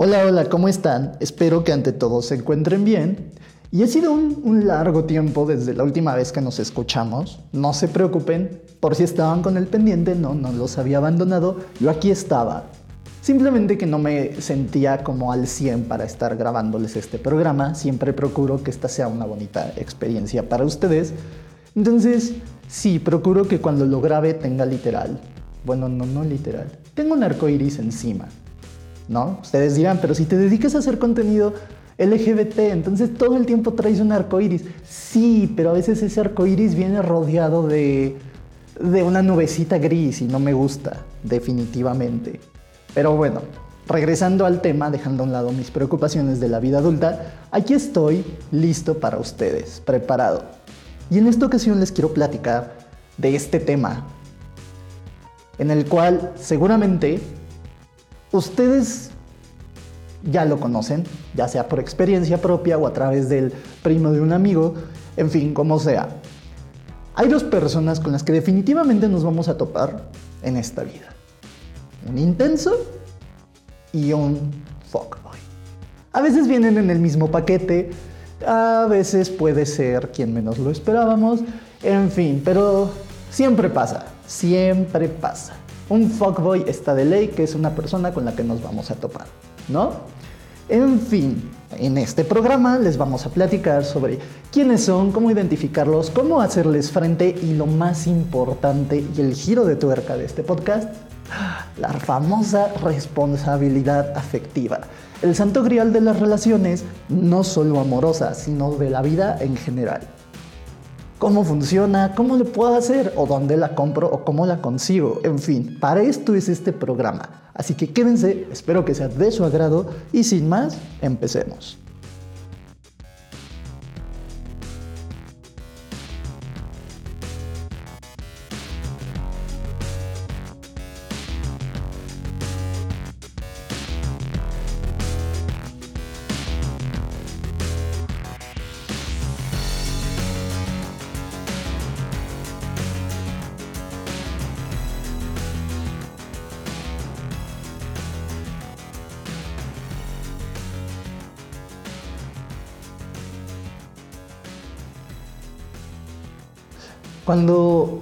Hola, hola, ¿cómo están? Espero que ante todo se encuentren bien. Y ha sido un, largo tiempo desde la última vez que nos escuchamos. No se preocupen, por si estaban con el pendiente, no, no los había abandonado. Yo aquí estaba. Simplemente que no me sentía como al 100 para estar grabándoles este programa. Siempre procuro que esta sea una bonita experiencia para ustedes. Entonces, sí, procuro que cuando lo grabe tenga literal. Bueno, no, no literal. Tengo un arco iris encima. ¿No? Ustedes dirán, pero si te dedicas a hacer contenido LGBT, entonces todo el tiempo traes un arco iris. Sí, pero a veces ese arco iris viene rodeado de, de una nubecita gris y no me gusta, definitivamente. Pero bueno, regresando al tema, dejando a un lado mis preocupaciones de la vida adulta, aquí estoy listo para ustedes, preparado. Y en esta ocasión les quiero platicar de este tema, en el cual seguramente ustedes ya lo conocen, ya sea por experiencia propia o a través del primo de un amigo, en fin, como sea. Hay dos personas con las que definitivamente nos vamos a topar en esta vida. Un intenso y un fuckboy. A veces vienen en el mismo paquete, a veces puede ser quien menos lo esperábamos, en fin, pero siempre pasa, siempre pasa. Un fuckboy está de ley, que es una persona con la que nos vamos a topar. ¿no? En fin, en este programa les vamos a platicar sobre quiénes son, cómo identificarlos, cómo hacerles frente y lo más importante y el giro de tuerca de este podcast, la famosa responsabilidad afectiva. El santo grial de las relaciones, no solo amorosas, sino de la vida en general. ¿Cómo funciona? ¿Cómo le puedo hacer? ¿O dónde la compro? ¿O cómo la consigo? En fin, para esto es este programa Así que quédense, espero que sea de su agrado y sin más, empecemos. Cuando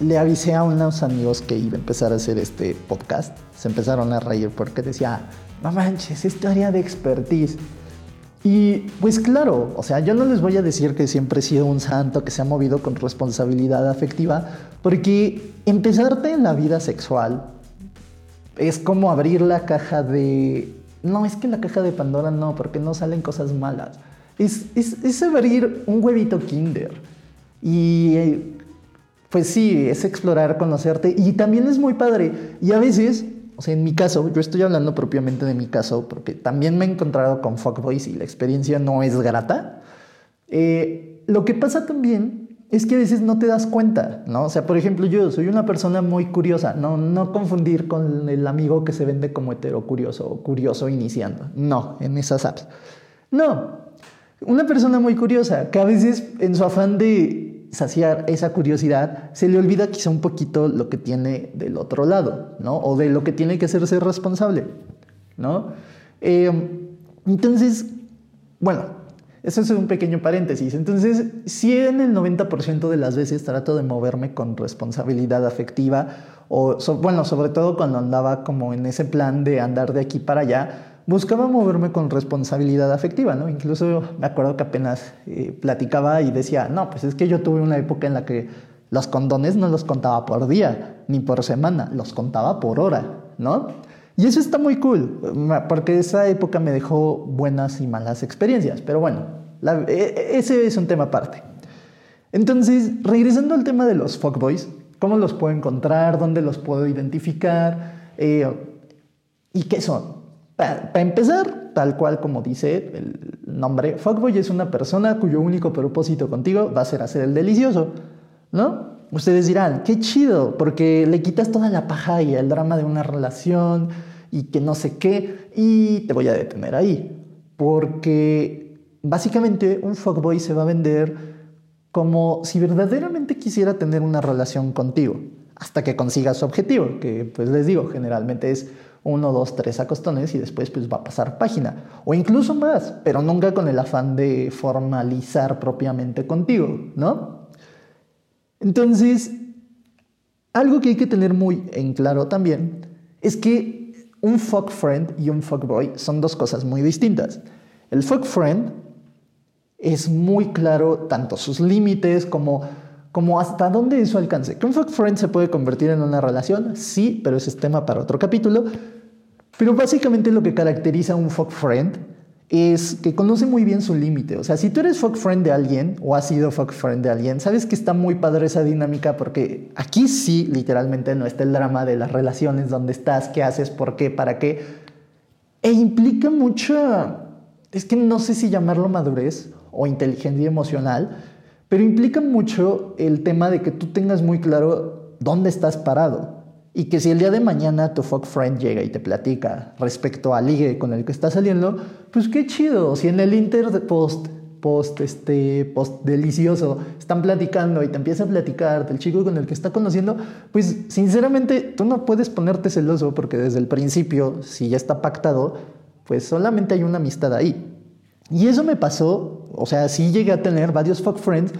le avisé a unos amigos que iba a empezar a hacer este podcast, se empezaron a reír porque decía, no manches, es área de expertise. Y pues claro, o sea, yo no les voy a decir que siempre he sido un santo que se ha movido con responsabilidad afectiva, porque empezarte en la vida sexual es como abrir la caja de... No, es que la caja de Pandora no, porque no salen cosas malas. Es, es, es abrir un huevito kinder. Y pues sí, es explorar, conocerte y también es muy padre. Y a veces, o sea, en mi caso, yo estoy hablando propiamente de mi caso porque también me he encontrado con fuckboys y la experiencia no es grata. Eh, lo que pasa también es que a veces no te das cuenta, ¿no? O sea, por ejemplo, yo soy una persona muy curiosa, no, no confundir con el amigo que se vende como hetero curioso o curioso iniciando. No, en esas apps. No, una persona muy curiosa que a veces en su afán de saciar esa curiosidad, se le olvida quizá un poquito lo que tiene del otro lado, ¿no? O de lo que tiene que hacerse responsable, ¿no? Eh, entonces, bueno, eso es un pequeño paréntesis. Entonces, si en el 90% de las veces trato de moverme con responsabilidad afectiva, o bueno, sobre todo cuando andaba como en ese plan de andar de aquí para allá, buscaba moverme con responsabilidad afectiva, ¿no? Incluso me acuerdo que apenas eh, platicaba y decía, no, pues es que yo tuve una época en la que los condones no los contaba por día ni por semana, los contaba por hora, ¿no? Y eso está muy cool, porque esa época me dejó buenas y malas experiencias, pero bueno, e, e, ese es un tema aparte. Entonces, regresando al tema de los fuckboys, ¿cómo los puedo encontrar? ¿Dónde los puedo identificar? Eh, ¿Y qué son? Para, empezar, tal cual como dice el nombre, fuckboy es una persona cuyo único propósito contigo va a ser hacer el delicioso, ¿no? Ustedes dirán, qué chido, porque le quitas toda la paja y el drama de una relación y que no sé qué, y te voy a detener ahí, porque básicamente un fuckboy se va a vender como si verdaderamente quisiera tener una relación contigo, hasta que consiga su objetivo, que pues les digo, generalmente es uno, dos, tres acostones y después pues va a pasar página. O incluso más, pero nunca con el afán de formalizar propiamente contigo, ¿no? Entonces, algo que hay que tener muy en claro también es que un fuck friend y un fuck boy son dos cosas muy distintas. El fuck friend es muy claro tanto sus límites como, como hasta dónde es su alcance. ¿Que un fuck friend se puede convertir en una relación? Sí, pero ese es tema para otro capítulo. Pero básicamente lo que caracteriza a un fuck friend es que conoce muy bien su límite. O sea, si tú eres fuck friend de alguien o has sido fuck friend de alguien, sabes que está muy padre esa dinámica porque aquí sí, literalmente, no está el drama de las relaciones, dónde estás, qué haces, por qué, para qué. E implica mucha, es que no sé si llamarlo madurez o inteligencia emocional, pero implica mucho el tema de que tú tengas muy claro dónde estás parado. Y que si el día de mañana tu fuck friend llega y te platica respecto al ligue con el que está saliendo, pues qué chido. Si en el inter post, post, este, post delicioso están platicando y te empieza a platicar del chico con el que está conociendo, pues sinceramente tú no puedes ponerte celoso porque desde el principio, si ya está pactado, pues solamente hay una amistad ahí. Y eso me pasó, o sea, sí llegué a tener varios fuck friends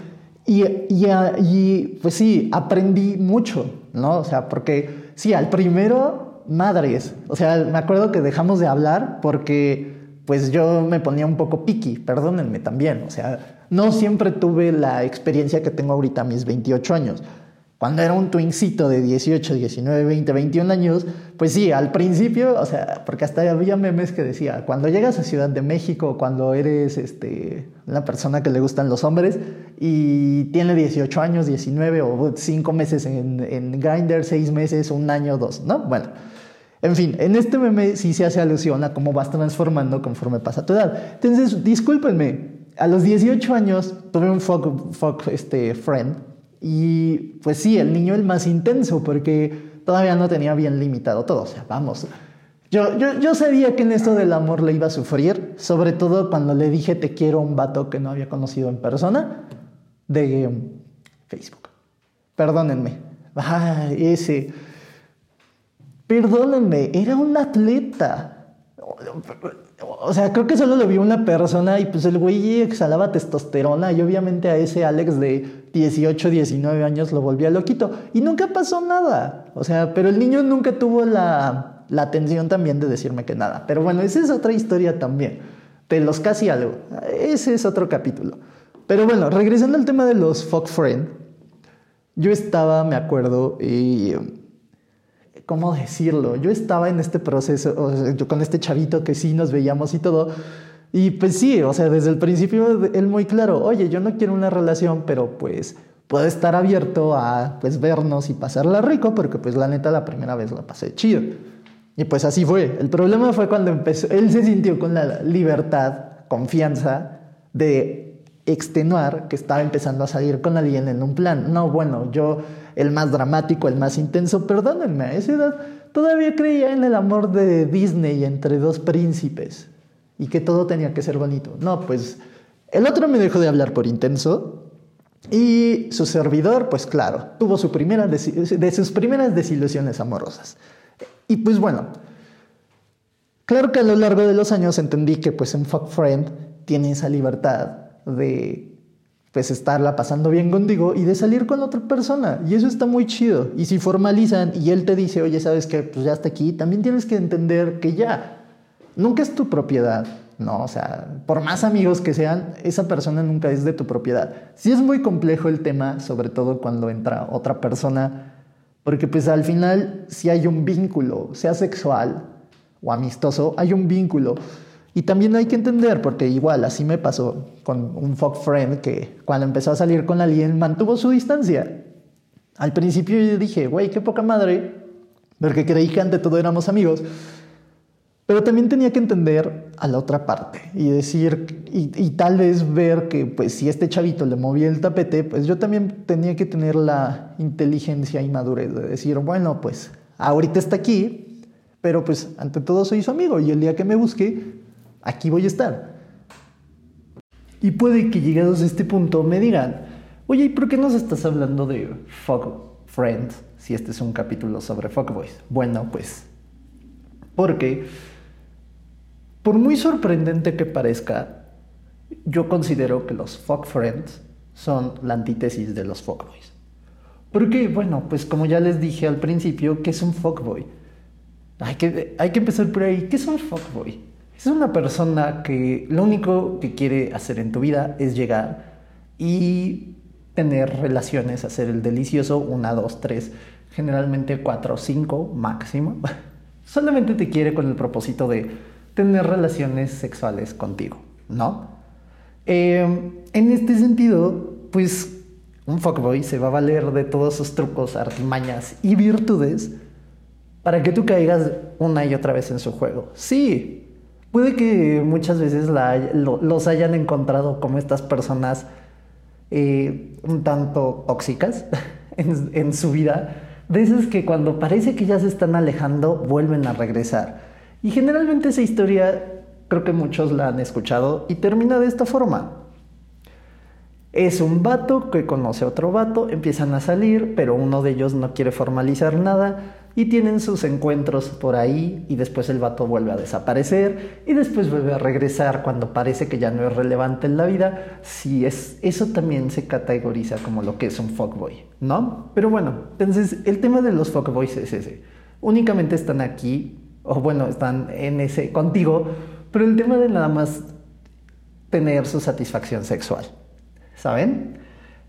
y, y, y pues sí, aprendí mucho, ¿no? O sea, porque Sí, al primero, madres. O sea, me acuerdo que dejamos de hablar porque pues yo me ponía un poco piqui, perdónenme también. O sea, no siempre tuve la experiencia que tengo ahorita a mis 28 años. Cuando era un twincito de 18, 19, 20, 21 años, pues sí, al principio, o sea, porque hasta había memes que decía, cuando llegas a Ciudad de México, cuando eres este, una persona que le gustan los hombres y tiene 18 años, 19 o 5 meses en, en Grindr, 6 meses, un año, dos, ¿no? Bueno, en fin, en este meme sí se hace alusión a cómo vas transformando conforme pasa tu edad. Entonces, discúlpenme, a los 18 años tuve un fuck, fuck este, friend y pues sí, el niño el más intenso, porque todavía no tenía bien limitado todo. O sea, vamos. Yo, yo, yo sabía que en esto del amor le iba a sufrir, sobre todo cuando le dije te quiero a un vato que no había conocido en persona de Facebook. Perdónenme. Ah, ese. Perdónenme, era un atleta. O sea, creo que solo lo vio una persona y pues el güey exhalaba testosterona y obviamente a ese Alex de 18, 19 años lo volvía loquito y nunca pasó nada. O sea, pero el niño nunca tuvo la, la atención también de decirme que nada. Pero bueno, esa es otra historia también. De los casi algo. Ese es otro capítulo. Pero bueno, regresando al tema de los fuck friend. Yo estaba, me acuerdo, y ¿cómo decirlo? Yo estaba en este proceso, yo con este chavito que sí nos veíamos y todo. Y pues sí, o sea, desde el principio él muy claro, oye, yo no quiero una relación, pero pues puedo estar abierto a pues vernos y pasarla rico, porque pues la neta la primera vez la pasé chido. Y pues así fue. El problema fue cuando empezó, él se sintió con la libertad, confianza de extenuar que estaba empezando a salir con alguien en un plan. No, bueno, yo el más dramático, el más intenso. Perdónenme, a esa edad todavía creía en el amor de Disney entre dos príncipes y que todo tenía que ser bonito. No, pues el otro me dejó de hablar por intenso y su servidor, pues claro, tuvo su primera de sus primeras desilusiones amorosas. Y pues bueno, claro que a lo largo de los años entendí que pues un fuck friend tiene esa libertad de pues estarla pasando bien contigo y de salir con otra persona. Y eso está muy chido. Y si formalizan y él te dice, oye, ¿sabes qué? Pues ya está aquí, también tienes que entender que ya, nunca es tu propiedad. No, o sea, por más amigos que sean, esa persona nunca es de tu propiedad. Sí es muy complejo el tema, sobre todo cuando entra otra persona, porque pues al final si hay un vínculo, sea sexual o amistoso, hay un vínculo. Y también hay que entender, porque igual así me pasó con un fuck friend que cuando empezó a salir con alguien mantuvo su distancia. Al principio yo dije, güey, qué poca madre, porque creí que ante todo éramos amigos. Pero también tenía que entender a la otra parte y decir, y, y, tal vez ver que pues si este chavito le movía el tapete, pues yo también tenía que tener la inteligencia y madurez de decir, bueno, pues ahorita está aquí, pero pues ante todo soy su amigo y el día que me busque, aquí voy a estar. Y puede que llegados a este punto me digan, oye, ¿y por qué nos estás hablando de fuck friends si este es un capítulo sobre fuckboys? Bueno, pues Porque, por muy sorprendente que parezca, yo considero que los fuck friends son la antítesis de los fuckboys. Porque, bueno, pues como ya les dije al principio, ¿qué es un fuckboy? Hay que, hay que empezar por ahí. ¿Qué es un fuckboy? Es una persona que lo único que quiere hacer en tu vida es llegar y tener relaciones, hacer el delicioso, una, dos, tres, generalmente cuatro, cinco máximo. Solamente te quiere con el propósito de tener relaciones sexuales contigo, ¿no? Eh, en este sentido, pues un fuckboy se va a valer de todos sus trucos, artimañas y virtudes para que tú caigas una y otra vez en su juego. Sí, puede que muchas veces los hayan encontrado como estas personas eh, un tanto tóxicas en, en su vida, de esas que cuando parece que ya se están alejando, vuelven a regresar. Y generalmente esa historia creo que muchos la han escuchado y termina de esta forma. Es un vato que conoce a otro vato, empiezan a salir, pero uno de ellos no quiere formalizar nada y tienen sus encuentros por ahí y después el vato vuelve a desaparecer y después vuelve a regresar cuando parece que ya no es relevante en la vida. Sí, es, eso también se categoriza como lo que es un fuckboy, ¿no? Pero bueno, entonces el tema de los fuckboys es ese. Únicamente están aquí, o bueno, están en ese contigo, pero el tema de nada más tener su satisfacción sexual. ¿saben?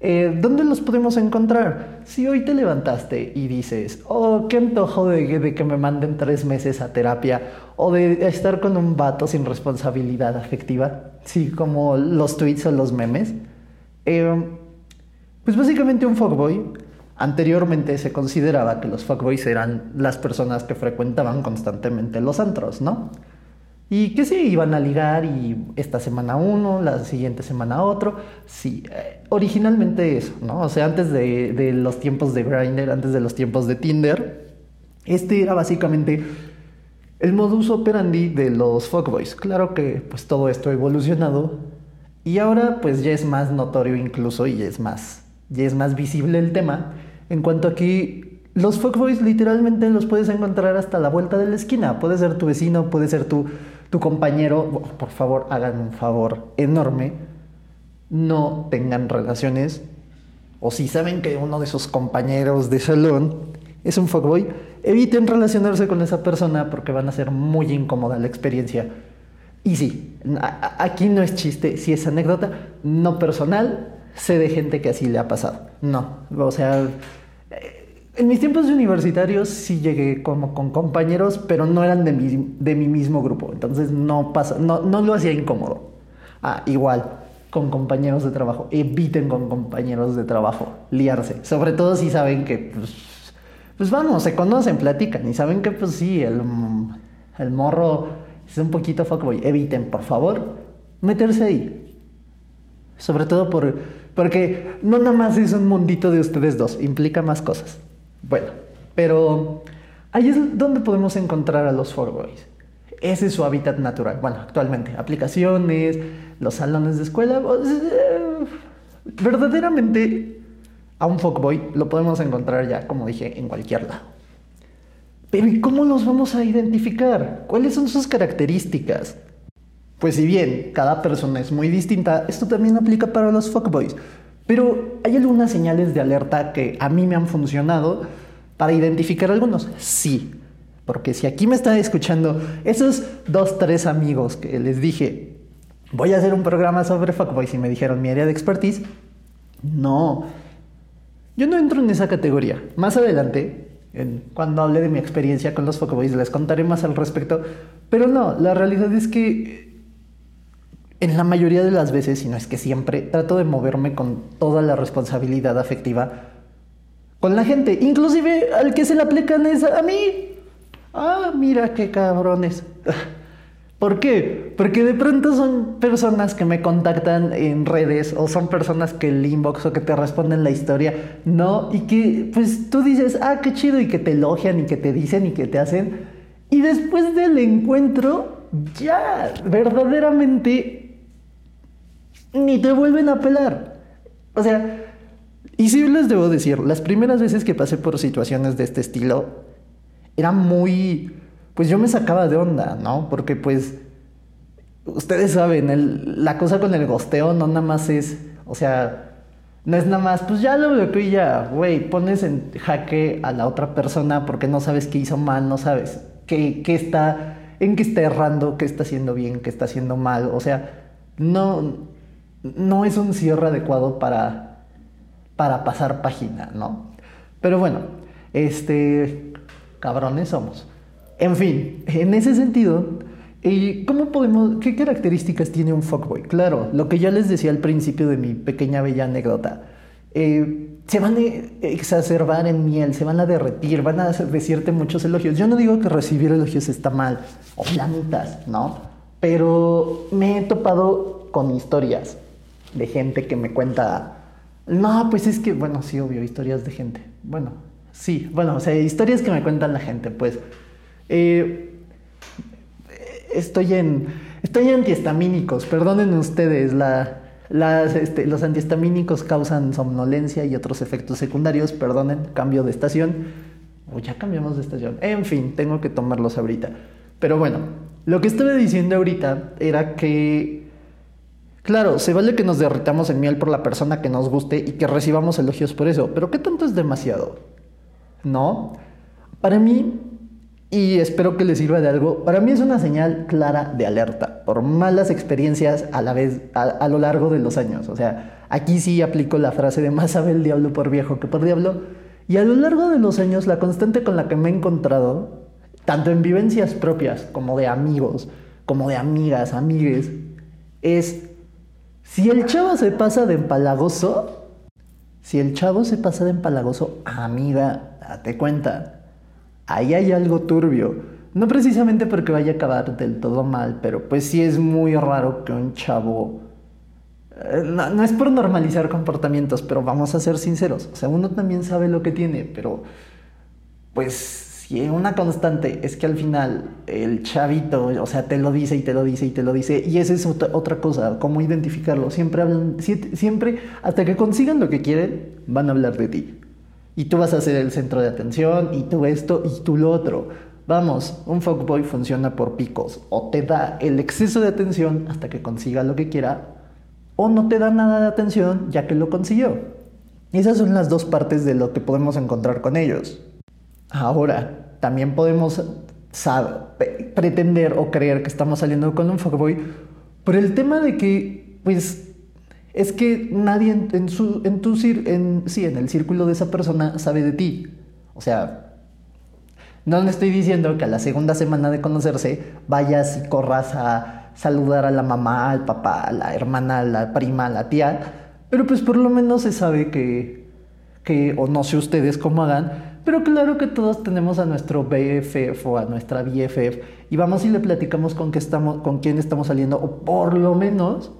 Eh, ¿Dónde los podemos encontrar? Si hoy te levantaste y dices, oh, qué antojo de, que me manden tres meses a terapia o de estar con un vato sin responsabilidad afectiva, sí, como los tweets o los memes, eh, pues básicamente un fuckboy, anteriormente se consideraba que los fuckboys eran las personas que frecuentaban constantemente los antros, ¿no? Y que sí, iban a ligar y esta semana uno, la siguiente semana otro. Sí, eh, originalmente eso, ¿no? O sea, antes de, los tiempos de Grindr, antes de los tiempos de Tinder, este era básicamente el modus operandi de los fuckboys. Claro que pues todo esto ha evolucionado y ahora pues ya es más notorio incluso y es más, ya es más visible el tema en cuanto a que los fuckboys literalmente los puedes encontrar hasta la vuelta de la esquina. Puede ser tu vecino, puede ser tu tu compañero, por favor, hagan un favor enorme, no tengan relaciones, o si saben que uno de sus compañeros de salón es un fuckboy, eviten relacionarse con esa persona porque van a ser muy incómoda la experiencia. Y sí, aquí no es chiste, si es anécdota, no personal, sé de gente que así le ha pasado. No, o sea, en mis tiempos universitarios sí llegué como con compañeros, pero no eran de mi, de mi mismo grupo. Entonces no pasa, no, no lo hacía incómodo. Ah, igual, con compañeros de trabajo. Eviten con compañeros de trabajo liarse. Sobre todo si saben que, pues, pues vamos, se conocen, platican y saben que, pues sí, el, el morro es un poquito fuckboy. Eviten, por favor, meterse ahí. Sobre todo por, porque no nada más es un mundito de ustedes dos, implica más cosas. Bueno, pero ahí es donde podemos encontrar a los fuckboys. Ese es su hábitat natural. Bueno, actualmente, aplicaciones, los salones de escuela. Eh, verdaderamente, a un fuckboy lo podemos encontrar ya, como dije, en cualquier lado. Pero ¿y cómo los vamos a identificar? ¿Cuáles son sus características? Pues si bien cada persona es muy distinta, esto también aplica para los fuckboys. Pero hay algunas señales de alerta que a mí me han funcionado para identificar algunos. Sí, porque si aquí me están escuchando esos dos, tres amigos que les dije, voy a hacer un programa sobre fuckboys y me dijeron mi área de expertise, no, yo no entro en esa categoría. Más adelante, cuando hable de mi experiencia con los fuckboys, les contaré más al respecto. Pero no, la realidad es que en la mayoría de las veces, si no es que siempre, trato de moverme con toda la responsabilidad afectiva con la gente. Inclusive al que se le aplican es a mí. Ah, mira qué cabrones. ¿Por qué? Porque de pronto son personas que me contactan en redes o son personas que el inbox o que te responden la historia, ¿no? Y que pues tú dices, ah, qué chido y que te elogian y que te dicen y que te hacen. Y después del encuentro, ya verdaderamente ni te vuelven a pelar. O sea, y sí les debo decir, las primeras veces que pasé por situaciones de este estilo, era muy, pues yo me sacaba de onda, ¿no? Porque pues, ustedes saben, la cosa con el gosteo no nada más es, o sea, no es nada más, pues ya lo bloqueo y ya, güey, pones en jaque a la otra persona porque no sabes qué hizo mal, no sabes qué, qué está, en qué está errando, qué está haciendo bien, qué está haciendo mal, o sea, no, no es un cierre adecuado para, para pasar página, ¿no? Pero bueno, este, cabrones somos. En fin, en ese sentido, ¿y ¿cómo podemos, qué características tiene un fuckboy? Claro, lo que ya les decía al principio de mi pequeña bella anécdota. Eh, se van a exacerbar en miel, se van a derretir, van a decirte muchos elogios. Yo no digo que recibir elogios está mal, o planitas, ¿no? Pero me he topado con historias de gente que me cuenta, no, pues es que, bueno, sí, obvio, historias de gente. Bueno, sí, bueno, o sea, historias que me cuentan la gente, pues eh, estoy en. Estoy antihistamínicos, perdonen ustedes, la, este, los antihistamínicos causan somnolencia y otros efectos secundarios, perdonen, cambio de estación. O ya cambiamos de estación. En fin, tengo que tomarlos ahorita. Pero bueno, lo que estaba diciendo ahorita era que, claro, se vale que nos derritamos en miel por la persona que nos guste y que recibamos elogios por eso, pero ¿qué tanto es demasiado? ¿No? Para mí, y espero que les sirva de algo. Para mí es una señal clara de alerta por malas experiencias a la vez a, lo largo de los años. O sea, aquí sí aplico la frase de más sabe el diablo por viejo que por diablo. Y a lo largo de los años la constante con la que me he encontrado, tanto en vivencias propias como de amigos, como de amigas, amigues, es si el chavo se pasa de empalagoso, si el chavo se pasa de empalagoso, amiga, date cuenta ahí hay algo turbio. No precisamente porque vaya a acabar del todo mal, pero pues sí es muy raro que un chavo... Eh, no, es por normalizar comportamientos, pero vamos a ser sinceros. O sea, uno también sabe lo que tiene, pero pues si una constante es que al final el chavito, o sea, te lo dice y te lo dice y te lo dice, y esa es otra, cosa, cómo identificarlo. Siempre hablan, siempre, hasta que consigan lo que quieren, van a hablar de ti. Y tú vas a ser el centro de atención, y tú esto, y tú lo otro. Vamos, un fuckboy funciona por picos. O te da el exceso de atención hasta que consiga lo que quiera, o no te da nada de atención ya que lo consiguió. Esas son las dos partes de lo que podemos encontrar con ellos. Ahora, también podemos pretender o creer que estamos saliendo con un fuckboy por el tema de que, pues, es que nadie en, su, en tu en, el círculo de esa persona sabe de ti. O sea, no le estoy diciendo que a la segunda semana de conocerse vayas y corras a saludar a la mamá, al papá, a la hermana, a la prima, a la tía, pero pues por lo menos se sabe que, que o no sé ustedes cómo hagan, pero claro que todos tenemos a nuestro BFF o a nuestra BFF y vamos y le platicamos con, qué estamos, con quién estamos saliendo, o por lo menos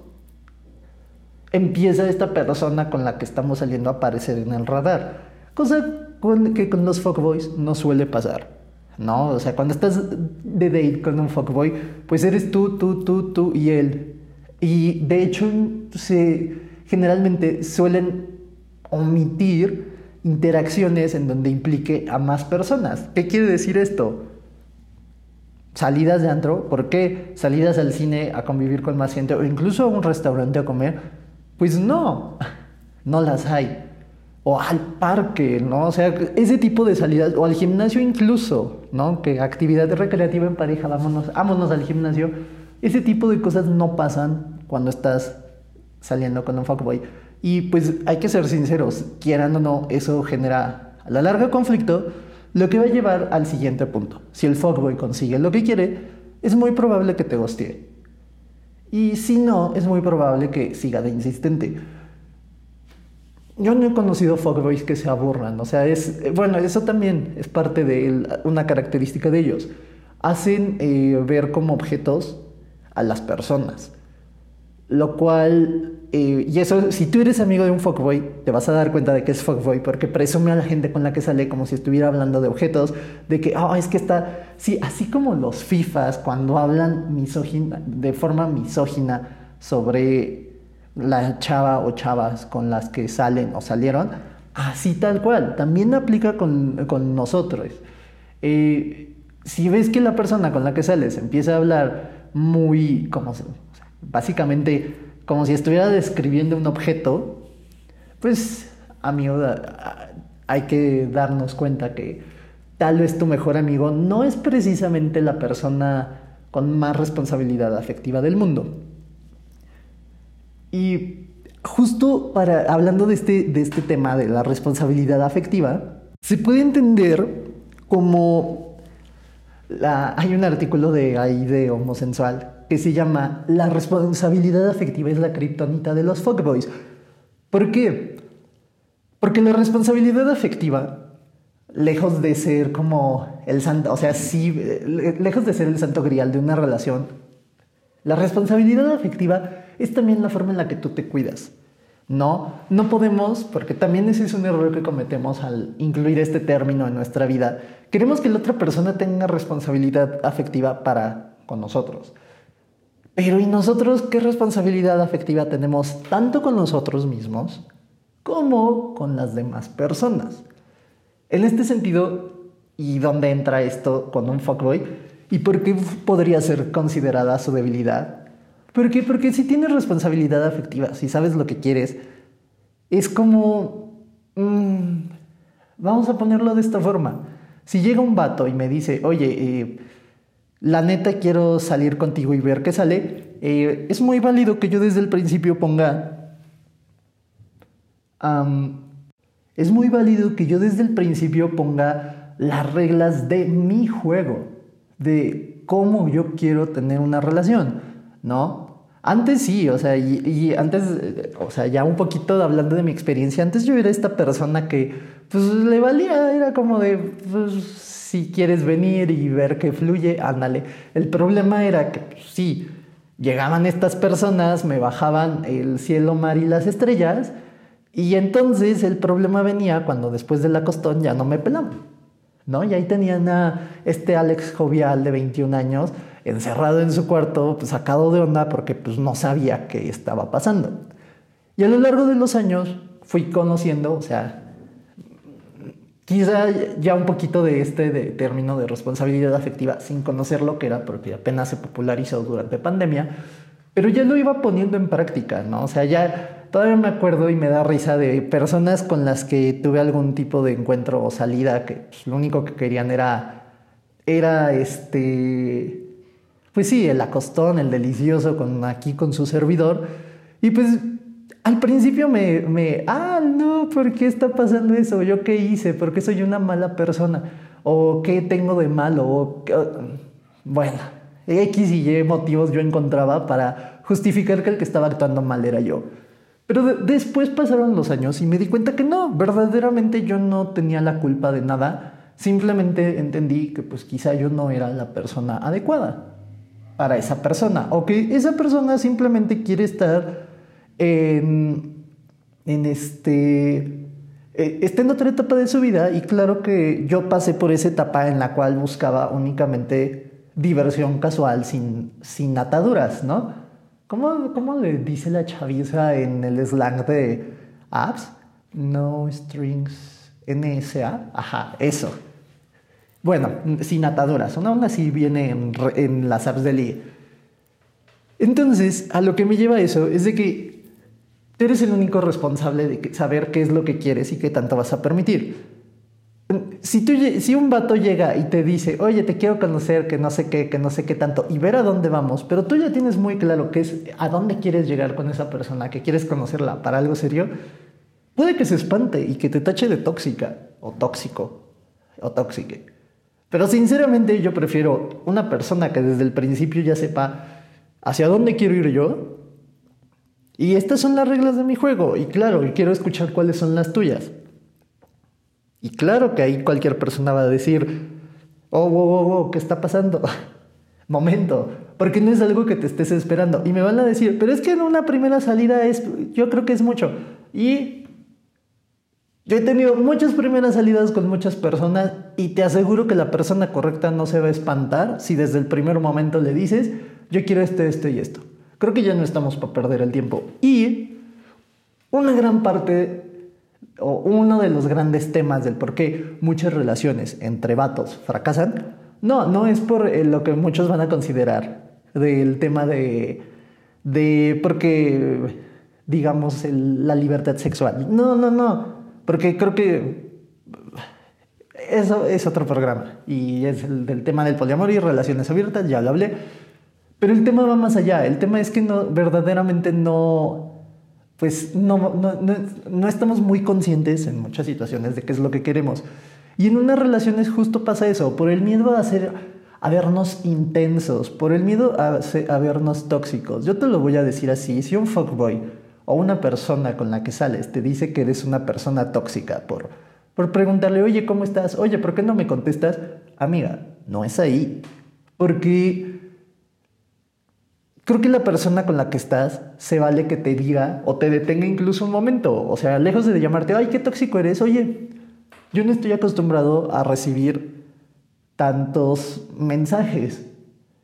empieza esta persona con la que estamos saliendo a aparecer en el radar. Cosa que con los fuckboys no suele pasar. ¿No? O sea, cuando estás de date con un fuckboy, pues eres tú, tú, tú, tú y él. Y de hecho, se, generalmente suelen omitir interacciones en donde implique a más personas. ¿Qué quiere decir esto? Salidas de antro, ¿por qué? Salidas al cine a convivir con más gente o incluso a un restaurante a comer pues no, no las hay. O al parque, ¿no? O sea, ese tipo de salidas, o al gimnasio incluso, ¿no? Que actividad recreativa en pareja, vámonos, vámonos al gimnasio. Ese tipo de cosas no pasan cuando estás saliendo con un fuckboy. Y pues hay que ser sinceros, quieran o no, eso genera a la larga conflicto, lo que va a llevar al siguiente punto. Si el fuckboy consigue lo que quiere, es muy probable que te gostee. Y si no, es muy probable que siga de insistente. Yo no he conocido fuckboys que se aburran, o sea, es, bueno, eso también es parte de una característica de ellos. Hacen eh, ver como objetos a las personas, lo cual eh, y eso, si tú eres amigo de un fuckboy, te vas a dar cuenta de que es fuckboy porque presume a la gente con la que sale como si estuviera hablando de objetos, de que, oh, es que está, sí, así como los FIFAs cuando hablan misógina, de forma misógina sobre la chava o chavas con las que salen o salieron, así tal cual, también aplica con, con nosotros. Eh, si ves que la persona con la que sales empieza a hablar muy, como, básicamente, como si estuviera describiendo un objeto, pues, amigo, hay que darnos cuenta que tal vez tu mejor amigo no es precisamente la persona con más responsabilidad afectiva del mundo. Y justo para, hablando de este, de este tema de la responsabilidad afectiva, se puede entender como hay un artículo de ahí de homosensual que se llama La responsabilidad afectiva es la kriptonita de los fuckboys. ¿Por qué? Porque la responsabilidad afectiva lejos de ser como el santo, o sea, sí, lejos de ser el santo grial de una relación, la responsabilidad afectiva es también la forma en la que tú te cuidas. No, no podemos, porque también ese es un error que cometemos al incluir este término en nuestra vida. Queremos que la otra persona tenga responsabilidad afectiva para con nosotros. Pero ¿y nosotros qué responsabilidad afectiva tenemos tanto con nosotros mismos como con las demás personas? En este sentido, ¿y dónde entra esto con un fuckboy? ¿Y por qué podría ser considerada su debilidad? ¿Por qué? Porque si tienes responsabilidad afectiva, si sabes lo que quieres, es como... Mm, vamos a ponerlo de esta forma. Si llega un vato y me dice, oye, eh, la neta quiero salir contigo y ver qué sale, eh, es muy válido que yo desde el principio ponga es muy válido que yo desde el principio ponga las reglas de mi juego, de cómo yo quiero tener una relación, ¿no? Antes sí, o sea, y, antes, o sea, ya un poquito hablando de mi experiencia, antes yo era esta persona que, pues, le valía, era como de, pues, si quieres venir y ver que fluye, ándale. El problema era que, pues, sí, llegaban estas personas, me bajaban el cielo, mar y las estrellas, y entonces el problema venía cuando después de la costón ya no me pelaban. ¿no? Y ahí tenían a este Alex jovial de 21 años encerrado en su cuarto, pues sacado de onda porque pues no sabía qué estaba pasando. Y a lo largo de los años fui conociendo, o sea, quizá ya un poquito de este de término de responsabilidad afectiva sin conocer lo que era, porque apenas se popularizó durante pandemia, pero ya lo iba poniendo en práctica, ¿no? O sea, ya todavía me acuerdo y me da risa de personas con las que tuve algún tipo de encuentro o salida que pues, lo único que querían era, era este, pues sí, el acostón, el delicioso con aquí con su servidor. Y pues al principio me, me, ah, no, ¿por qué está pasando eso? ¿Yo qué hice? ¿Por qué soy una mala persona? ¿O qué tengo de malo? O, bueno, X y Y motivos yo encontraba para justificar que el que estaba actuando mal era yo. Pero después pasaron los años y me di cuenta que no, verdaderamente yo no tenía la culpa de nada. Simplemente entendí que pues quizá yo no era la persona adecuada para esa persona. O que esa persona simplemente quiere estar en, en este... Eh, está en otra etapa de su vida y claro que yo pasé por esa etapa en la cual buscaba únicamente diversión casual sin, sin ataduras, ¿no? ¿Cómo, ¿Cómo, le dice la chaviza en el slang de apps? No strings NSA. Ajá, eso. Bueno, sin ataduras. Una onda así viene en, en las apps de ligue. Entonces, a lo que me lleva eso es de que tú eres el único responsable de saber qué es lo que quieres y qué tanto vas a permitir si un vato llega y te dice, oye, te quiero conocer, que no sé qué, que no sé qué tanto, y ver a dónde vamos, pero tú ya tienes muy claro qué es a dónde quieres llegar con esa persona, que quieres conocerla para algo serio, puede que se espante y que te tache de tóxica, o tóxico, o tóxique. Pero sinceramente yo prefiero una persona que desde el principio ya sepa hacia dónde quiero ir yo. Y estas son las reglas de mi juego. Y claro, y quiero escuchar cuáles son las tuyas. Y claro que ahí cualquier persona va a decir, oh, wow, wow, wow, ¿qué está pasando? Momento, porque no es algo que te estés esperando. Y me van a decir, pero es que en una primera salida es, yo creo que es mucho. Y yo he tenido muchas primeras salidas con muchas personas y te aseguro que la persona correcta no se va a espantar si desde el primer momento le dices, yo quiero esto, esto y esto. Creo que ya no estamos para perder el tiempo. Y una gran parte o uno de los grandes temas del por qué muchas relaciones entre vatos fracasan, No, no es por eh, lo que muchos van a considerar del tema de, de porque, digamos, la libertad sexual. No, no, no, porque creo que eso es otro programa y es el del tema del poliamor y relaciones abiertas, ya lo hablé. Pero el tema va más allá, el tema es que no, verdaderamente no, pues no, no, no, estamos muy conscientes en muchas situaciones de qué es lo que queremos. Y en unas relaciones justo pasa eso, por el miedo a, hacer, a vernos intensos, por el miedo a, a vernos tóxicos. Yo te lo voy a decir así, si un fuckboy o una persona con la que sales te dice que eres una persona tóxica por, por preguntarle, oye, ¿cómo estás? Oye, ¿por qué no me contestas? Amiga, no es ahí. Porque creo que la persona con la que estás se vale que te diga o te detenga incluso un momento. O sea, lejos de llamarte, ay, qué tóxico eres, oye, yo no estoy acostumbrado a recibir tantos mensajes.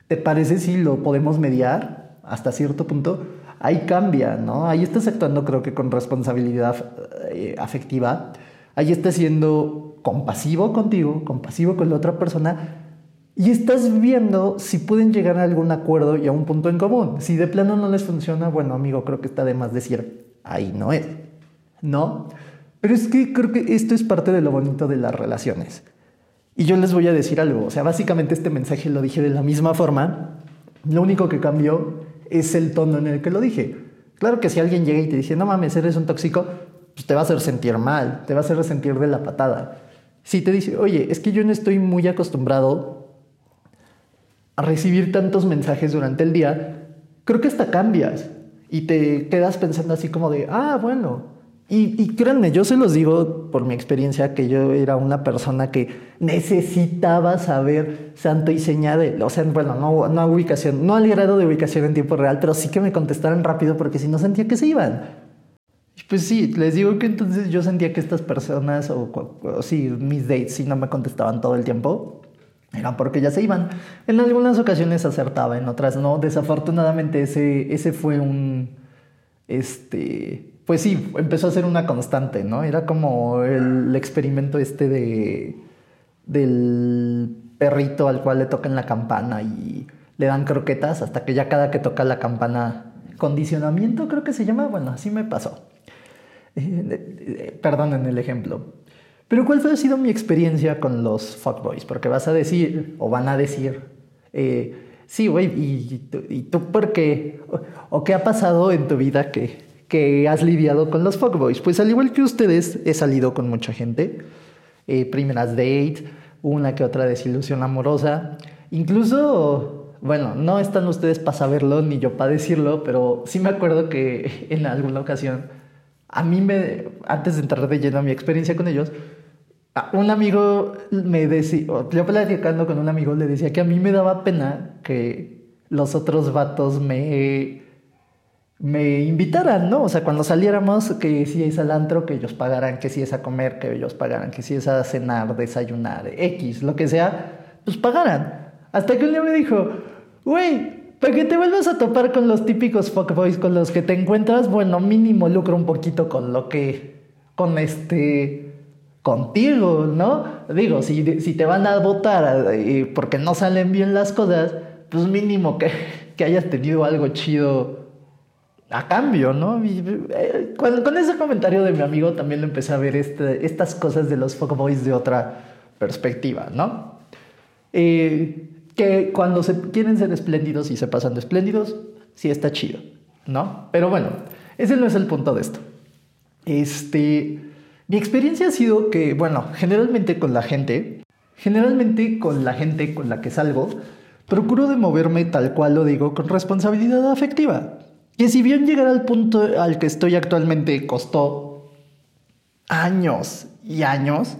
¿Te parece si lo podemos mediar hasta cierto punto? Ahí cambia, ¿no? Ahí estás actuando creo que con responsabilidad eh, afectiva. Ahí estás siendo compasivo contigo, compasivo con la otra persona y estás viendo si pueden llegar a algún acuerdo y a un punto en común. Si de plano no les funciona, bueno, amigo, creo que está de más decir, ahí no es. ¿No? Pero es que creo que esto es parte de lo bonito de las relaciones. Y yo les voy a decir algo. O sea, básicamente este mensaje lo dije de la misma forma. Lo único que cambió es el tono en el que lo dije. Claro que si alguien llega y te dice, no mames, eres un tóxico, pues te va a hacer sentir mal, te va a hacer sentir de la patada. Si te dice, oye, es que yo no estoy muy acostumbrado a recibir tantos mensajes durante el día, creo que hasta cambias y te quedas pensando así como de, ah, bueno. Y, créanme, yo se los digo por mi experiencia que yo era una persona que necesitaba saber santo y seña de, o sea, bueno, no, no ubicación, no al grado de ubicación en tiempo real, pero sí que me contestaran rápido porque si no sentía que se iban. Pues sí, les digo que entonces yo sentía que estas personas, o, o sí, mis dates, sí no me contestaban todo el tiempo, era porque ya se iban. En algunas ocasiones acertaba, en otras no. Desafortunadamente ese, ese fue un, este, pues sí, empezó a ser una constante, ¿no? Era como el experimento este de, del perrito al cual le tocan la campana y le dan croquetas hasta que ya cada que toca la campana, condicionamiento creo que se llama, bueno, así me pasó. Eh, eh, perdonen el ejemplo. Pero ¿cuál ha sido mi experiencia con los fuckboys? Porque vas a decir, o van a decir, eh, sí, güey, ¿y, tú por qué? O, qué ha pasado en tu vida que, que has lidiado con los fuckboys? Pues al igual que ustedes, he salido con mucha gente. Eh, primeras dates, una que otra desilusión amorosa. Incluso, bueno, no están ustedes para saberlo ni yo para decirlo, pero sí me acuerdo que en alguna ocasión, a mí me, antes de entrar de lleno a mi experiencia con ellos, un amigo me decía, yo platicando con un amigo le decía que a mí me daba pena que los otros vatos me, me invitaran, ¿no? O sea, cuando saliéramos, que si es al antro, que ellos pagaran, que si es a comer, que ellos pagaran, que si es a cenar, desayunar, X, lo que sea, pues pagaran. Hasta que un día me dijo, güey, para que te vuelvas a topar con los típicos fuckboys con los que te encuentras, bueno, mínimo lucro un poquito con lo que, con este contigo, ¿no? Digo, si, si te van a votar eh, porque no salen bien las cosas, pues mínimo que, que hayas tenido algo chido a cambio, ¿no? Eh, con, ese comentario de mi amigo también lo empecé a ver este, estas cosas de los fuckboys de otra perspectiva, ¿no? Eh, que cuando se quieren ser espléndidos y se pasan de espléndidos, sí está chido, ¿no? Pero bueno, ese no es el punto de esto. Este... Mi experiencia ha sido que, bueno, generalmente con la gente, generalmente con la gente con la que salgo, procuro de moverme tal cual lo digo con responsabilidad afectiva. Que si bien llegar al punto al que estoy actualmente costó años y años,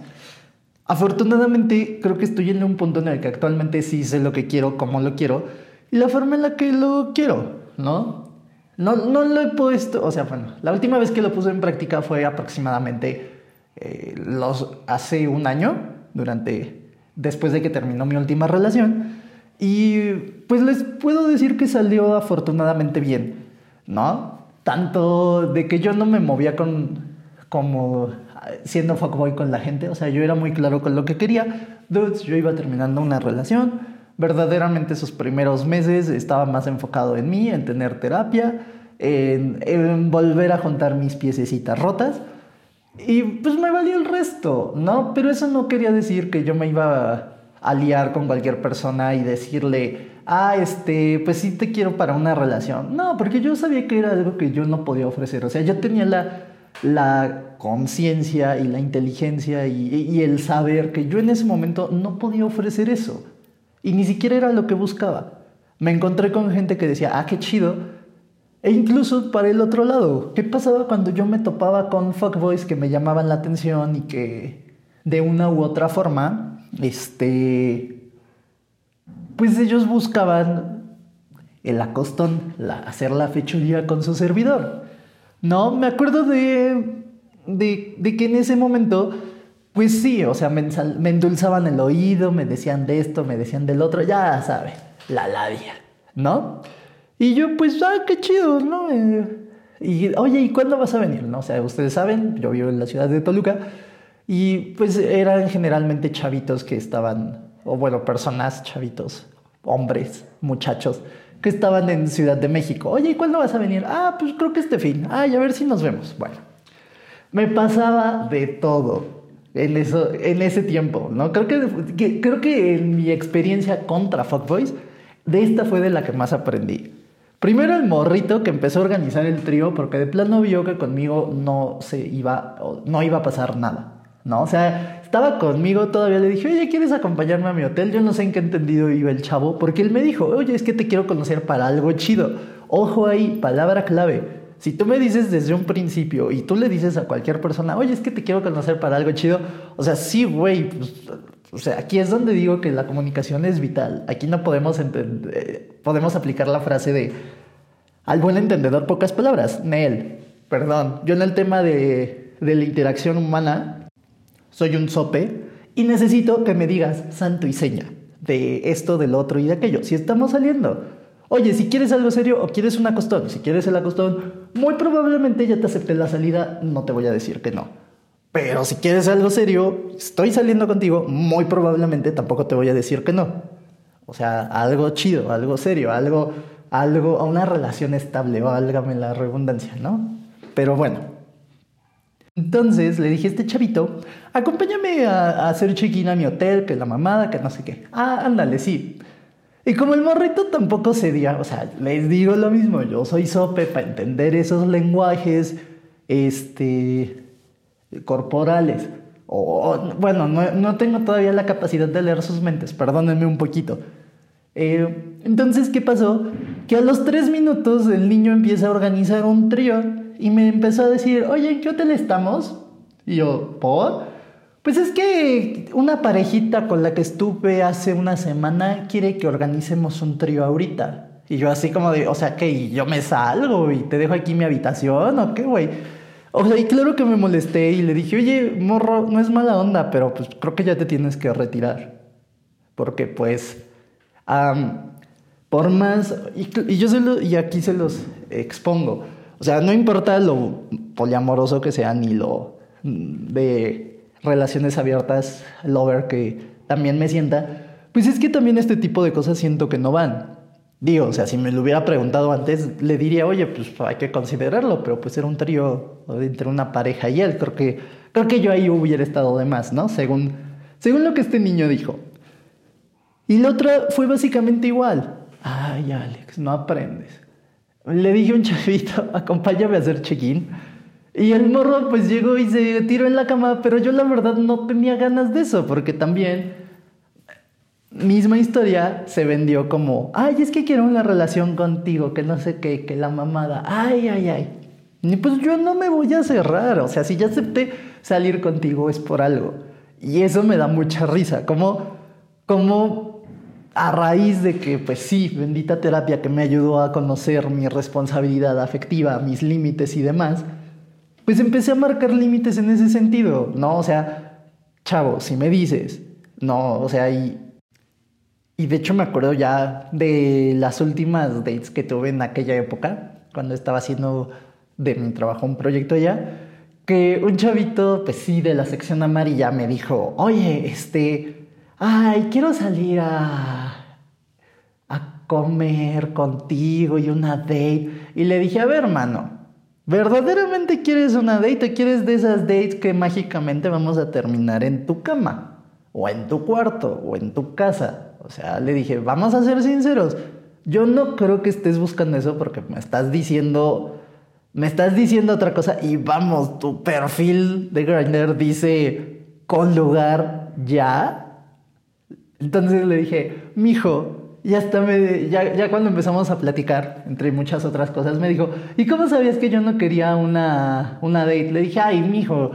afortunadamente creo que estoy en un punto en el que actualmente sí sé lo que quiero, cómo lo quiero y la forma en la que lo quiero, ¿no? No, no lo he puesto, o sea, bueno, la última vez que lo puse en práctica fue aproximadamente eh, los, hace un año, durante, después de que terminó mi última relación. Y pues les puedo decir que salió afortunadamente bien, ¿no? Tanto de que yo no me movía con, como siendo fuckboy con la gente. O sea, yo era muy claro con lo que quería. Dudes, yo iba terminando una relación. Verdaderamente esos primeros meses estaba más enfocado en mí, en tener terapia, en, volver a juntar mis piececitas rotas. Y pues me valió el resto, ¿no? Pero eso no quería decir que yo me iba a liar con cualquier persona y decirle, ah, este, pues sí te quiero para una relación. No, porque yo sabía que era algo que yo no podía ofrecer. O sea, yo tenía la, la conciencia y la inteligencia y, y, el saber que yo en ese momento no podía ofrecer eso. Y ni siquiera era lo que buscaba. Me encontré con gente que decía, ah, qué chido. E incluso para el otro lado, ¿qué pasaba cuando yo me topaba con fuckboys que me llamaban la atención y que de una u otra forma, este, pues ellos buscaban el acostón, hacer la fechuría con su servidor. No, me acuerdo de, de, que en ese momento, pues sí, o sea, me, endulzaban el oído, me decían de esto, me decían del otro, ya sabe, la labia, ¿no? Y yo, pues, ah, qué chido, ¿no? Eh, y, oye, ¿y cuándo vas a venir? ¿No? O sea, ustedes saben, yo vivo en la ciudad de Toluca, y pues eran generalmente chavitos que estaban o bueno, personas, chavitos, hombres, muchachos, que estaban en Ciudad de México. Oye, ¿y cuándo vas a venir? Ah, pues creo que este fin. Ay, a ver si nos vemos. Bueno, me pasaba de todo en, eso, en ese tiempo, ¿no? Creo que, creo que en mi experiencia contra Fuckboys, de esta fue de la que más aprendí. Primero el morrito que empezó a organizar el trío porque de plano vio que conmigo no se iba, no iba a pasar nada. ¿No? O sea, estaba conmigo, todavía le dije, oye, ¿quieres acompañarme a mi hotel? Yo no sé en qué entendido iba el chavo, porque él me dijo, oye, es que te quiero conocer para algo chido. Ojo ahí, palabra clave. Si tú me dices desde un principio y tú le dices a cualquier persona, oye, es que te quiero conocer para algo chido, o sea, sí, güey, pues, o sea, aquí es donde digo que la comunicación es vital. Aquí no podemos, entender, podemos aplicar la frase de, al buen entendedor, pocas palabras. Nel, perdón, yo en el tema de, de la interacción humana, soy un sope y necesito que me digas santo y seña de esto, del otro y de aquello. Si estamos saliendo, oye, si quieres algo serio o quieres un acostón, si quieres el acostón, muy probablemente ya te acepté la salida, no te voy a decir que no. Pero si quieres algo serio, estoy saliendo contigo, muy probablemente tampoco te voy a decir que no. O sea, algo chido, algo serio, algo, algo, a una relación estable, válgame la redundancia, ¿no? Pero bueno, entonces le dije a este chavito, acompáñame a, hacer check-in a mi hotel, que la mamada, que no sé qué. Ah, ándale, sí. Y como el morrito tampoco cedía, o sea, les digo lo mismo, yo soy sope para entender esos lenguajes, este, corporales. O, bueno, no, tengo todavía la capacidad de leer sus mentes, perdónenme un poquito. Eh, entonces, ¿qué pasó? Que a los tres minutos el niño empieza a organizar un trío y me empezó a decir, oye, ¿en qué hotel estamos? Y yo, ¿por? Pues es que una parejita con la que estuve hace una semana quiere que organicemos un trío ahorita. Y yo así como de, o sea, que yo me salgo y te dejo aquí mi habitación o qué, güey. O sea, y claro que me molesté y le dije, oye, morro, no es mala onda, pero pues creo que ya te tienes que retirar. Porque pues, por más, y, yo se lo, y aquí se los expongo. O sea, no importa lo poliamoroso que sea ni lo de relaciones abiertas, lover que también me sienta, pues es que también este tipo de cosas siento que no van. Digo, o sea, si me lo hubiera preguntado antes, le diría, oye, pues hay que considerarlo, pero pues era un trío entre una pareja y él. Creo que, creo que yo ahí hubiera estado de más, ¿no? Según, según lo que este niño dijo. Y la otra fue básicamente igual. Ay, Alex, no aprendes le dije un chavito, acompáñame a hacer check-in. Y el morro pues llegó y se tiró en la cama, pero yo la verdad no tenía ganas de eso, porque también misma historia se vendió como, ay, es que quiero una relación contigo, que no sé qué, que la mamada, ay, ay, ay. Y pues yo no me voy a cerrar, o sea, si ya acepté salir contigo es por algo. Y eso me da mucha risa, como, como a raíz de que, pues sí, bendita terapia que me ayudó a conocer mi responsabilidad afectiva, mis límites y demás, pues empecé a marcar límites en ese sentido, ¿no? O sea, chavo, si me dices, no, o sea, y, y de hecho me acuerdo ya de las últimas dates que tuve en aquella época, cuando estaba haciendo de mi trabajo un proyecto allá, que un chavito, pues sí, de la sección amarilla me dijo, oye, este, ay, quiero salir a, a comer contigo y una date. Y le dije, a ver, hermano, ¿verdaderamente quieres una date o quieres de esas dates que mágicamente vamos a terminar en tu cama? O en tu cuarto, o en tu casa. O sea, le dije, vamos a ser sinceros. Yo no creo que estés buscando eso porque me estás diciendo me estás diciendo otra cosa y vamos, tu perfil de Grindr dice con lugar ya. Entonces le dije, mijo, ya está, me, ya, ya cuando empezamos a platicar, entre muchas otras cosas, me dijo, ¿y cómo sabías que yo no quería una, una date? Le dije, ay, mijo,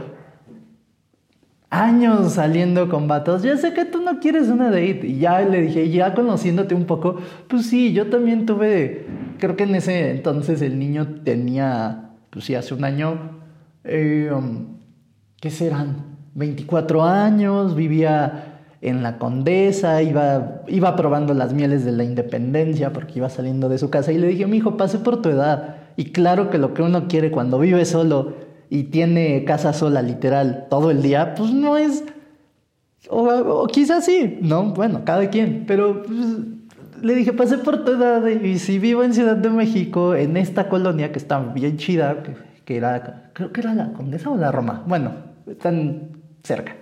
años saliendo con vatos, ya sé que tú no quieres una date. Y ya le dije, ya conociéndote un poco, pues sí, yo también tuve creo que en ese entonces el niño tenía, pues sí, hace un año, eh, um, ¿qué serán? 24 años, vivía en la Condesa, iba, iba probando las mieles de la independencia porque iba saliendo de su casa y le dije, mi hijo, pase por tu edad. Y claro que lo que uno quiere cuando vive solo y tiene casa sola, literal, todo el día, pues no es... O, quizás sí, ¿no? Bueno, cada quien, pero pues, le dije, pasé por tu edad y si vivo en Ciudad de México, en esta colonia que está bien chida, que, era, creo que era la Condesa o la Roma, bueno, están cerca.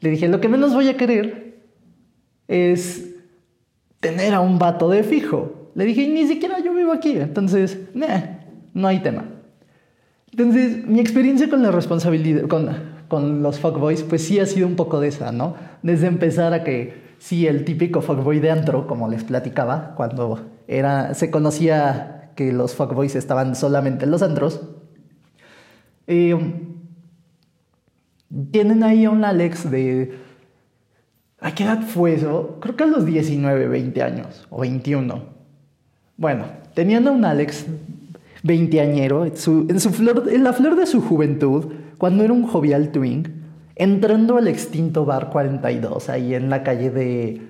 Le dije, lo que menos voy a querer es tener a un vato de fijo. Le dije, ni siquiera yo vivo aquí, entonces, no hay tema. Entonces, mi experiencia con la responsabilidad, con, con los fuckboys, pues sí ha sido un poco de esa, ¿no? Desde empezar a que sí, el típico fuckboy de antro, como les platicaba, cuando era, se conocía que los fuckboys estaban solamente en los antros. Um, tienen ahí a un Alex de... ¿A qué edad fue eso? Creo que a los 19, 20 años, o 21. Bueno, teniendo a un Alex veinteañero, en, en, su flor, en la flor de su juventud, cuando era un jovial twink, entrando al extinto Bar 42, ahí en la calle de...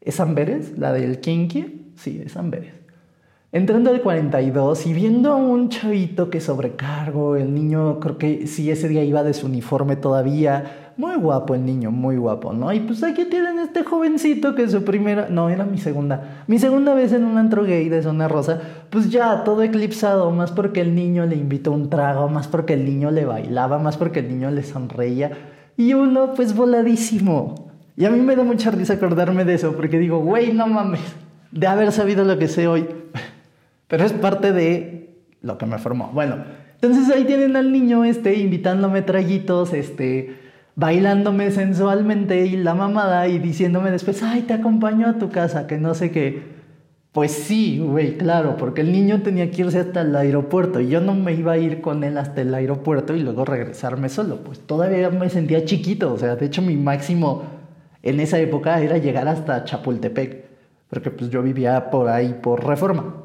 ¿Es Amberes? ¿La del Kinky? Sí, es Amberes. Entrando al 42 y viendo a un chavito que sobrecargo, el niño creo que sí ese día iba de su uniforme todavía, muy guapo el niño, muy guapo, ¿no? Y pues aquí tienen este jovencito que su primera, no, era mi segunda, mi segunda vez en un antro gay de zona rosa, pues ya todo eclipsado, más porque el niño le invitó un trago, más porque el niño le bailaba, más porque el niño le sonreía, y uno pues voladísimo. Y a mí me da mucha risa acordarme de eso, porque digo, güey, no mames, de haber sabido lo que sé hoy pero es parte de lo que me formó. Bueno, entonces ahí tienen al niño este invitándome traguitos, este bailándome sensualmente y la mamada y diciéndome después, ay, te acompaño a tu casa, que no sé qué. Pues sí, güey, claro, porque el niño tenía que irse hasta el aeropuerto y yo no me iba a ir con él hasta el aeropuerto y luego regresarme solo. Pues todavía me sentía chiquito, o sea, de hecho mi máximo en esa época era llegar hasta Chapultepec, porque pues yo vivía por ahí por reforma.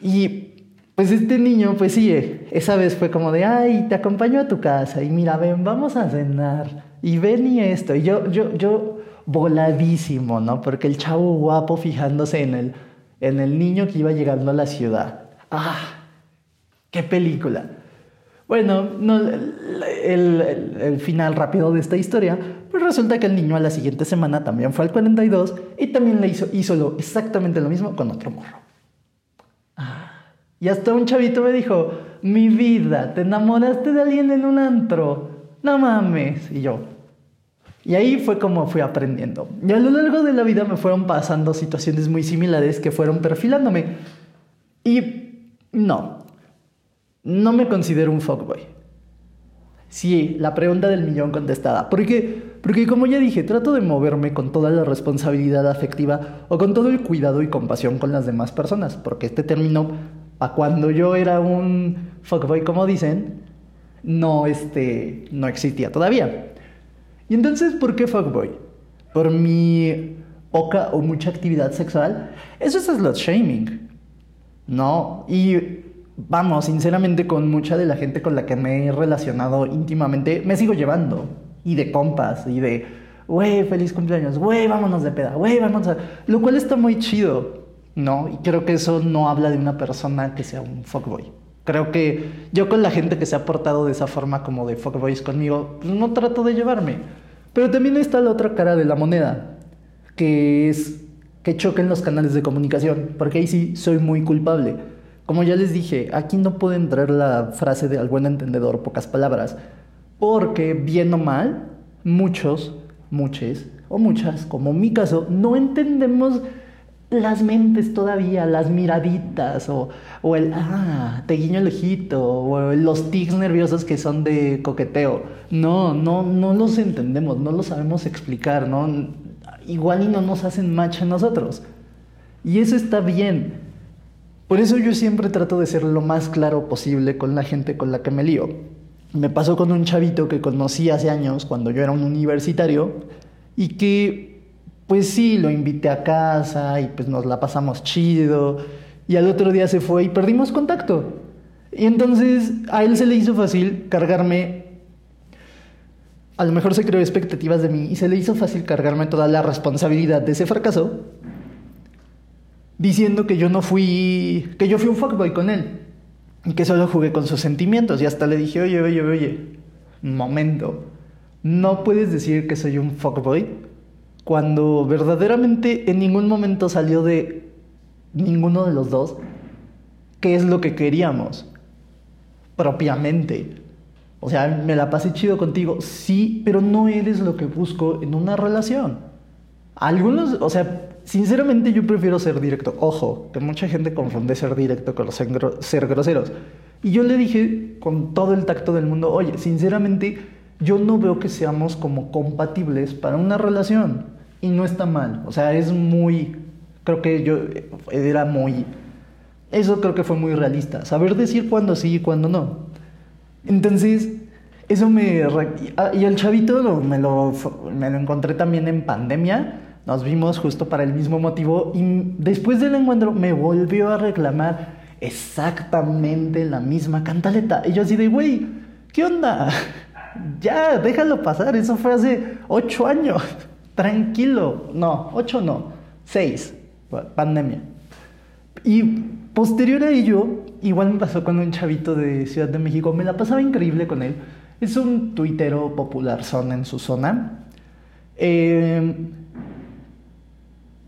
Y pues este niño, pues sí, esa vez fue como de, ay, te acompaño a tu casa y mira, ven, vamos a cenar y ven y esto. Y yo, yo, yo voladísimo, ¿no? Porque el chavo guapo fijándose en el, en el niño que iba llegando a la ciudad. ¡Ah! ¡Qué película! Bueno, no, el, el, final rápido de esta historia, pues resulta que el niño a la siguiente semana también fue al 42 y también le hizo, hizo exactamente lo mismo con otro morro. Y hasta un chavito me dijo, mi vida, te enamoraste de alguien en un antro. No mames. Y yo. Y ahí fue como fui aprendiendo. Y a lo largo de la vida me fueron pasando situaciones muy similares que fueron perfilándome. Y no, no me considero un fuckboy. Sí, la pregunta del millón contestada. Porque, porque como ya dije, trato de moverme con toda la responsabilidad afectiva o con todo el cuidado y compasión con las demás personas. Porque este término a cuando yo era un fuckboy, como dicen, no, este, no existía todavía. Y entonces, ¿por qué fuckboy? ¿Por mi poca o mucha actividad sexual? Eso es slot shaming, ¿no? Y vamos, sinceramente, con mucha de la gente con la que me he relacionado íntimamente, me sigo llevando. Y de compas, y de, güey, feliz cumpleaños, güey, vámonos de peda, güey, vamos a... Lo cual está muy chido. ¿No? Y creo que eso no habla de una persona que sea un fuckboy. Creo que yo con la gente que se ha portado de esa forma como de fuckboys conmigo, pues no trato de llevarme. Pero también está la otra cara de la moneda, que es que choquen los canales de comunicación, porque ahí sí soy muy culpable. Como ya les dije, aquí no puede entrar la frase de al buen entendedor, pocas palabras, porque bien o mal, muchos, muchos o muchas, como en mi caso, no entendemos las mentes todavía, las miraditas, o, o el, ah, te guiño el ojito, o los tics nerviosos que son de coqueteo. No, no, no los entendemos, no los sabemos explicar, ¿no? Igual y no nos hacen match a nosotros. Y eso está bien. Por eso yo siempre trato de ser lo más claro posible con la gente con la que me lío. Me pasó con un chavito que conocí hace años cuando yo era un universitario y que pues sí, lo invité a casa y pues nos la pasamos chido. Y al otro día se fue y perdimos contacto. Y entonces a él se le hizo fácil cargarme. A lo mejor se creó expectativas de mí y se le hizo fácil cargarme toda la responsabilidad de ese fracaso. Diciendo que yo no fui. que yo fui un fuckboy con él. Y que solo jugué con sus sentimientos. Y hasta le dije, oye, oye, oye. Momento. No puedes decir que soy un fuckboy cuando verdaderamente en ningún momento salió de ninguno de los dos qué es lo que queríamos propiamente. O sea, me la pasé chido contigo, sí, pero no eres lo que busco en una relación. Algunos, o sea, sinceramente yo prefiero ser directo. Ojo, que mucha gente confunde ser directo con ser groseros. Y yo le dije con todo el tacto del mundo, oye, sinceramente yo no veo que seamos como compatibles para una relación. Y no está mal. O sea, es muy... Creo que yo era muy... Eso creo que fue muy realista. Saber decir cuándo sí y cuándo no. Entonces, eso me... Y el chavito me, lo, me lo encontré también en pandemia. Nos vimos justo para el mismo motivo. Y después del encuentro me volvió a reclamar exactamente la misma cantaleta. Y yo así de, güey, ¿qué onda? ya, déjalo pasar. Eso fue hace ocho años tranquilo. No, ocho no, seis, pandemia. Y posterior a ello, igual me pasó con un chavito de Ciudad de México, me la pasaba increíble con él. Es un tuitero popular son en su zona. Eh,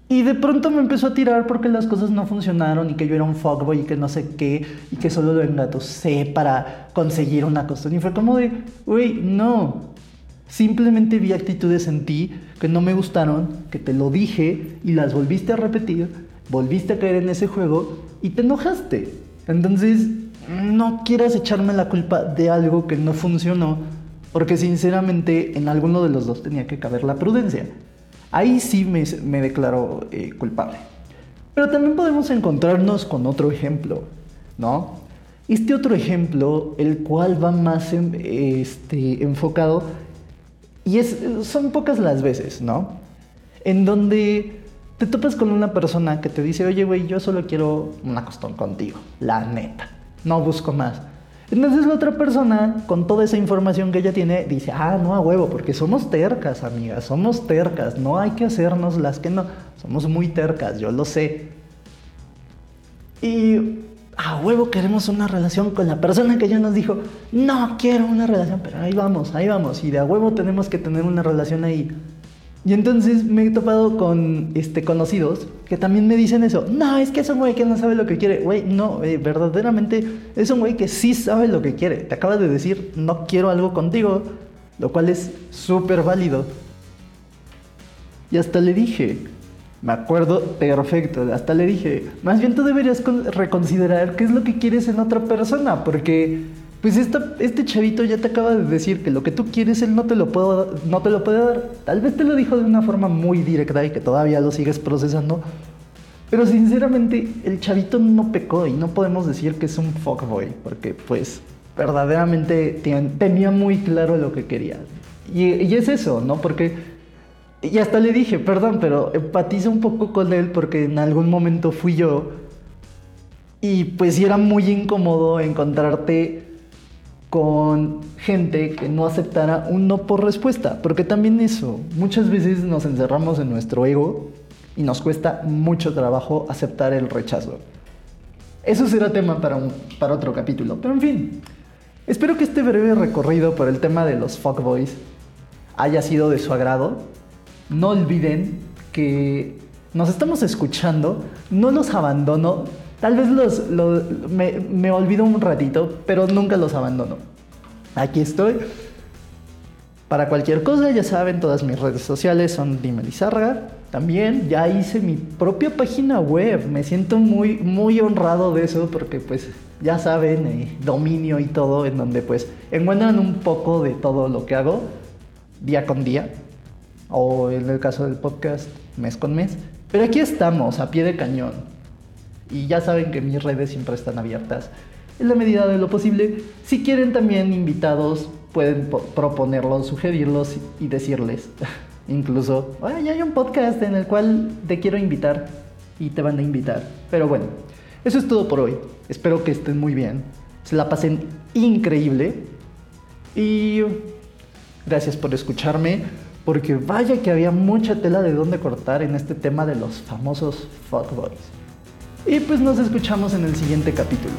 y de pronto me empezó a tirar porque las cosas no funcionaron y que yo era un fuckboy y que no sé qué y que solo lo engatusé para conseguir una cosa. Y fue como de, uy, no, Simplemente vi actitudes en ti que no me gustaron, que te lo dije y las volviste a repetir, volviste a caer en ese juego y te enojaste. Entonces, no quieras echarme la culpa de algo que no funcionó, porque sinceramente en alguno de los dos tenía que caber la prudencia. Ahí sí me, declaro eh, culpable. Pero también podemos encontrarnos con otro ejemplo, ¿no? Este otro ejemplo, el cual va más este, enfocado y son pocas las veces, ¿no? En donde te topas con una persona que te dice, oye, güey, yo solo quiero una costón contigo, la neta, no busco más. Entonces la otra persona, con toda esa información que ella tiene, dice, ah, no a huevo, porque somos tercas, amigas, somos tercas, no hay que hacernos las que no, somos muy tercas, yo lo sé. Y a huevo queremos una relación con la persona que ya nos dijo, no quiero una relación, pero ahí vamos, ahí vamos, y de a huevo tenemos que tener una relación ahí. Y entonces me he topado con este, conocidos que también me dicen eso. No, es que es un güey que no sabe lo que quiere. Güey, no, eh, verdaderamente es un güey que sí sabe lo que quiere. Te acaba de decir, no quiero algo contigo, lo cual es súper válido. Y hasta le dije, me acuerdo perfecto. Hasta le dije, más bien tú deberías reconsiderar qué es lo que quieres en otra persona, porque pues este chavito ya te acaba de decir que lo que tú quieres él no te lo puedo, no te lo puede dar. Tal vez te lo dijo de una forma muy directa y que todavía lo sigues procesando. Pero sinceramente el chavito no pecó y no podemos decir que es un fuckboy, porque pues verdaderamente tenía muy claro lo que quería. Y, y es eso, ¿no? Porque y hasta le dije, perdón, pero empatizo un poco con él porque en algún momento fui yo. Y pues era muy incómodo encontrarte con gente que no aceptara un no por respuesta. Porque también eso, muchas veces nos encerramos en nuestro ego y nos cuesta mucho trabajo aceptar el rechazo. Eso será tema para, un, para otro capítulo. Pero en fin, espero que este breve recorrido por el tema de los fuckboys haya sido de su agrado. No olviden que nos estamos escuchando, no los abandono. Tal vez los, me, olvido un ratito, pero nunca los abandono. Aquí estoy. Para cualquier cosa, ya saben, todas mis redes sociales son Dime Lizarga. También ya hice mi propia página web. Me siento muy, muy honrado de eso porque pues ya saben, eh, dominio y todo, en donde pues encuentran un poco de todo lo que hago día con día. O en el caso del podcast, mes con mes. Pero aquí estamos, a pie de cañón. Y ya saben que mis redes siempre están abiertas en la medida de lo posible. Si quieren también invitados, pueden proponerlos, sugerirlos y decirles. Incluso, hay un podcast en el cual te quiero invitar y te van a invitar. Pero bueno, eso es todo por hoy. Espero que estén muy bien. Se la pasen increíble. Y gracias por escucharme. Porque vaya que había mucha tela de dónde cortar en este tema de los famosos fuckboys. Y pues nos escuchamos en el siguiente capítulo.